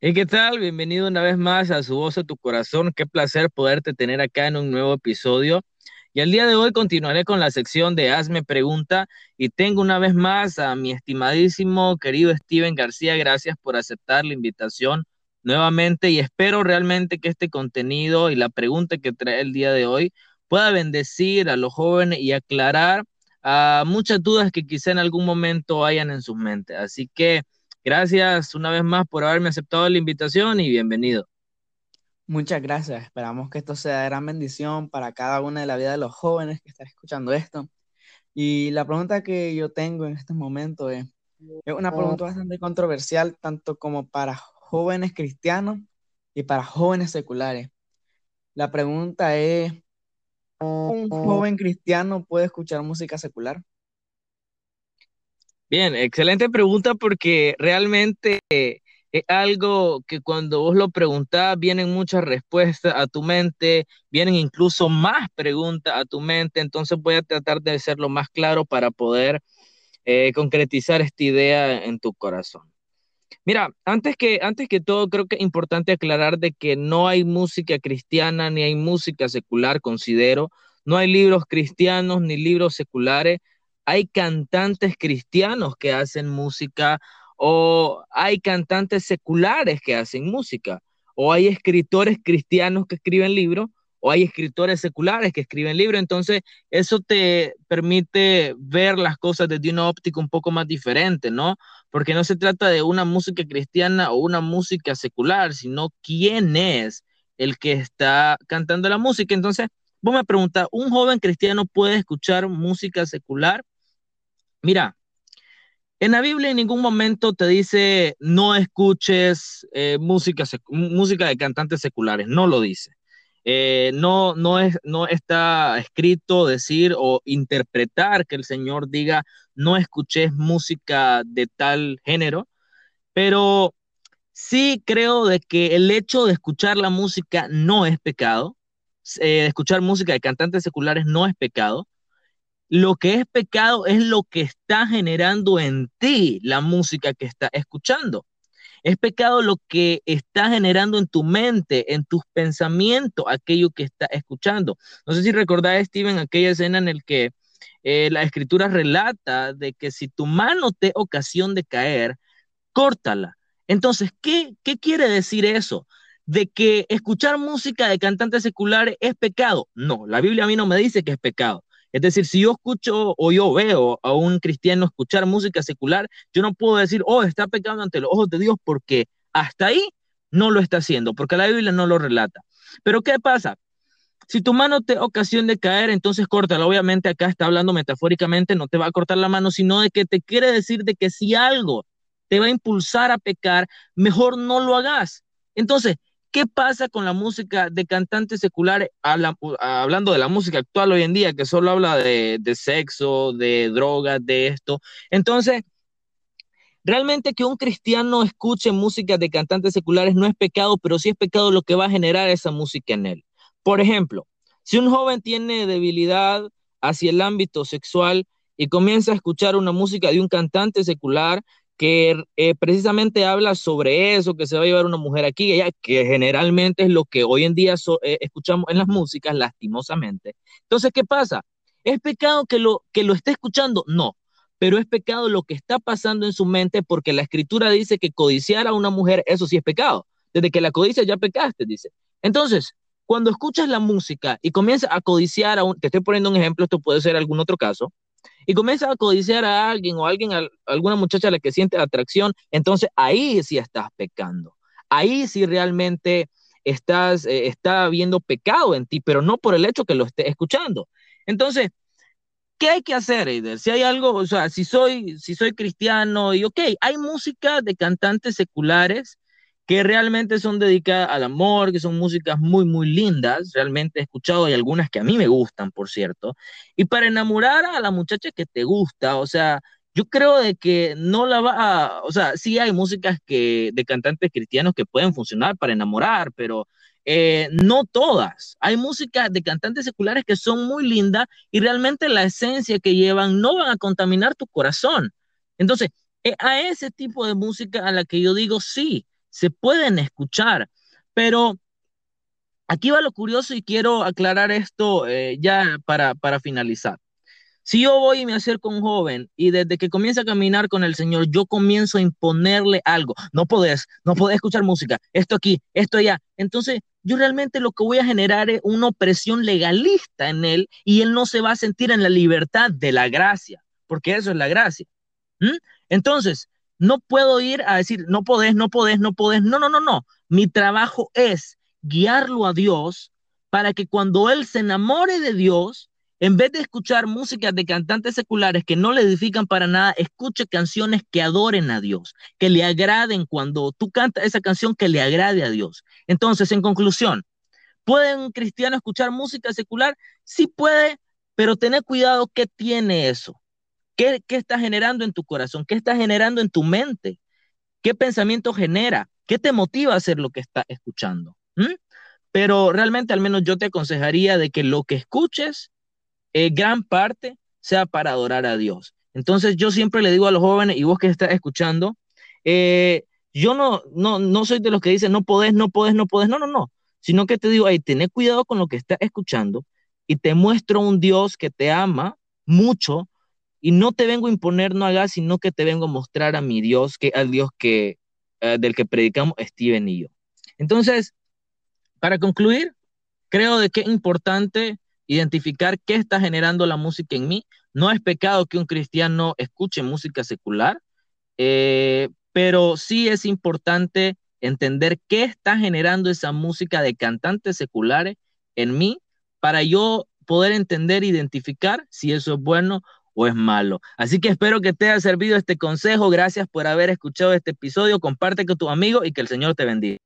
¿Y qué tal? Bienvenido una vez más a Su Voz a tu Corazón. Qué placer poderte tener acá en un nuevo episodio. Y el día de hoy continuaré con la sección de Hazme Pregunta y tengo una vez más a mi estimadísimo querido Steven García. Gracias por aceptar la invitación nuevamente y espero realmente que este contenido y la pregunta que trae el día de hoy pueda bendecir a los jóvenes y aclarar a muchas dudas que quizá en algún momento hayan en sus mentes. Así que Gracias una vez más por haberme aceptado la invitación y bienvenido. Muchas gracias. Esperamos que esto sea de gran bendición para cada una de la vida de los jóvenes que están escuchando esto. Y la pregunta que yo tengo en este momento es, es una pregunta bastante controversial, tanto como para jóvenes cristianos y para jóvenes seculares. La pregunta es, ¿un joven cristiano puede escuchar música secular? Bien, excelente pregunta porque realmente es algo que cuando vos lo preguntás vienen muchas respuestas a tu mente, vienen incluso más preguntas a tu mente, entonces voy a tratar de ser lo más claro para poder eh, concretizar esta idea en tu corazón. Mira, antes que, antes que todo, creo que es importante aclarar de que no hay música cristiana ni hay música secular, considero. No hay libros cristianos ni libros seculares hay cantantes cristianos que hacen música o hay cantantes seculares que hacen música o hay escritores cristianos que escriben libros o hay escritores seculares que escriben libros. Entonces, eso te permite ver las cosas desde una óptica un poco más diferente, ¿no? Porque no se trata de una música cristiana o una música secular, sino quién es el que está cantando la música. Entonces, vos me preguntas, ¿un joven cristiano puede escuchar música secular? Mira, en la Biblia en ningún momento te dice no escuches eh, música, música de cantantes seculares, no lo dice. Eh, no, no, es, no está escrito decir o interpretar que el Señor diga no escuches música de tal género, pero sí creo de que el hecho de escuchar la música no es pecado, eh, escuchar música de cantantes seculares no es pecado, lo que es pecado es lo que está generando en ti la música que estás escuchando. Es pecado lo que está generando en tu mente, en tus pensamientos, aquello que estás escuchando. No sé si recordás, Steven, aquella escena en la que eh, la escritura relata de que si tu mano te ocasión de caer, córtala. Entonces, ¿qué, ¿qué quiere decir eso? De que escuchar música de cantantes seculares es pecado. No, la Biblia a mí no me dice que es pecado. Es decir, si yo escucho o yo veo a un cristiano escuchar música secular, yo no puedo decir, oh, está pecando ante los ojos de Dios porque hasta ahí no lo está haciendo, porque la Biblia no lo relata. Pero ¿qué pasa? Si tu mano te ocasiona de caer, entonces córtala. Obviamente acá está hablando metafóricamente, no te va a cortar la mano, sino de que te quiere decir de que si algo te va a impulsar a pecar, mejor no lo hagas. Entonces, ¿Qué pasa con la música de cantantes seculares, hablando de la música actual hoy en día, que solo habla de, sexo, de drogas, de esto? Entonces, realmente que un cristiano escuche música de cantantes seculares no es pecado, pero sí es pecado lo que va a generar esa música en él. Por ejemplo, si un joven tiene debilidad hacia el ámbito sexual y comienza a escuchar una música de un cantante secular, que eh, precisamente habla sobre eso, que se va a llevar una mujer aquí que generalmente es lo que hoy en día eh, escuchamos en las músicas, lastimosamente. Entonces, ¿qué pasa? ¿Es pecado que lo, que lo esté escuchando? No, pero es pecado lo que está pasando en su mente porque la escritura dice que codiciar a una mujer, eso sí es pecado. Desde que la codicia ya pecaste, dice. Entonces, cuando escuchas la música y comienzas a codiciar a un, te estoy poniendo un ejemplo, esto puede ser algún otro caso, y comienza a codiciar a alguien o a alguien, a alguna muchacha a la que siente atracción, entonces ahí sí estás pecando. Ahí sí realmente estás, eh, está habiendo pecado en ti, pero no por el hecho que lo estés escuchando. Entonces, ¿qué hay que hacer, Eider? Si hay algo, o sea, si soy, si soy cristiano y ok, hay música de cantantes seculares que realmente son dedicadas al amor, que son músicas muy, muy lindas. Realmente he escuchado y algunas que a mí me gustan, por cierto. Y para enamorar a la muchacha que te gusta, o sea, yo creo de que no la va a, o sea, sí hay músicas que, de cantantes cristianos que pueden funcionar para enamorar, pero eh, no todas. Hay músicas de cantantes seculares que son muy lindas y realmente la esencia que llevan no van a contaminar tu corazón. Entonces, eh, a ese tipo de música a la que yo digo sí, se pueden escuchar, pero aquí va lo curioso y quiero aclarar esto eh, ya para, para finalizar. Si yo voy y me acerco a un joven y desde que comienza a caminar con el Señor, yo comienzo a imponerle algo, no podés, no podés escuchar música, esto aquí, esto allá. Entonces, yo realmente lo que voy a generar es una opresión legalista en él y él no se va a sentir en la libertad de la gracia, porque eso es la gracia. Entonces, no puedo ir a decir, no podés, no podés, no podés. No, no, no, no. Mi trabajo es guiarlo a Dios para que cuando él se enamore de Dios, en vez de escuchar música de cantantes seculares que no le edifican para nada, escuche canciones que adoren a Dios, que le agraden cuando tú cantas esa canción que le agrade a Dios. Entonces, en conclusión, ¿puede un cristiano escuchar música secular? Sí puede, pero tener cuidado qué tiene eso. ¿Qué, ¿Qué está generando en tu corazón? ¿Qué está generando en tu mente? ¿Qué pensamiento genera? ¿Qué te motiva a hacer lo que está escuchando? ¿Mm? Pero realmente al menos yo te aconsejaría de que lo que escuches eh, gran parte sea para adorar a Dios. Entonces yo siempre le digo a los jóvenes, y vos que estás escuchando, eh, yo no, no, no soy de los que dicen no podés, no podés, no podés, no, no, no, sino que te digo, hey, tené cuidado con lo que estás escuchando y te muestro un Dios que te ama mucho y no te vengo a imponer, no hagas, sino que te vengo a mostrar a mi Dios, que al Dios que, eh, del que predicamos Steven y yo. Entonces, para concluir, creo de que es importante identificar qué está generando la música en mí. No es pecado que un cristiano escuche música secular, eh, pero sí es importante entender qué está generando esa música de cantantes seculares en mí para yo poder entender, identificar si eso es bueno o es malo. Así que espero que te haya servido este consejo. Gracias por haber escuchado este episodio. Comparte con tus amigos y que el Señor te bendiga.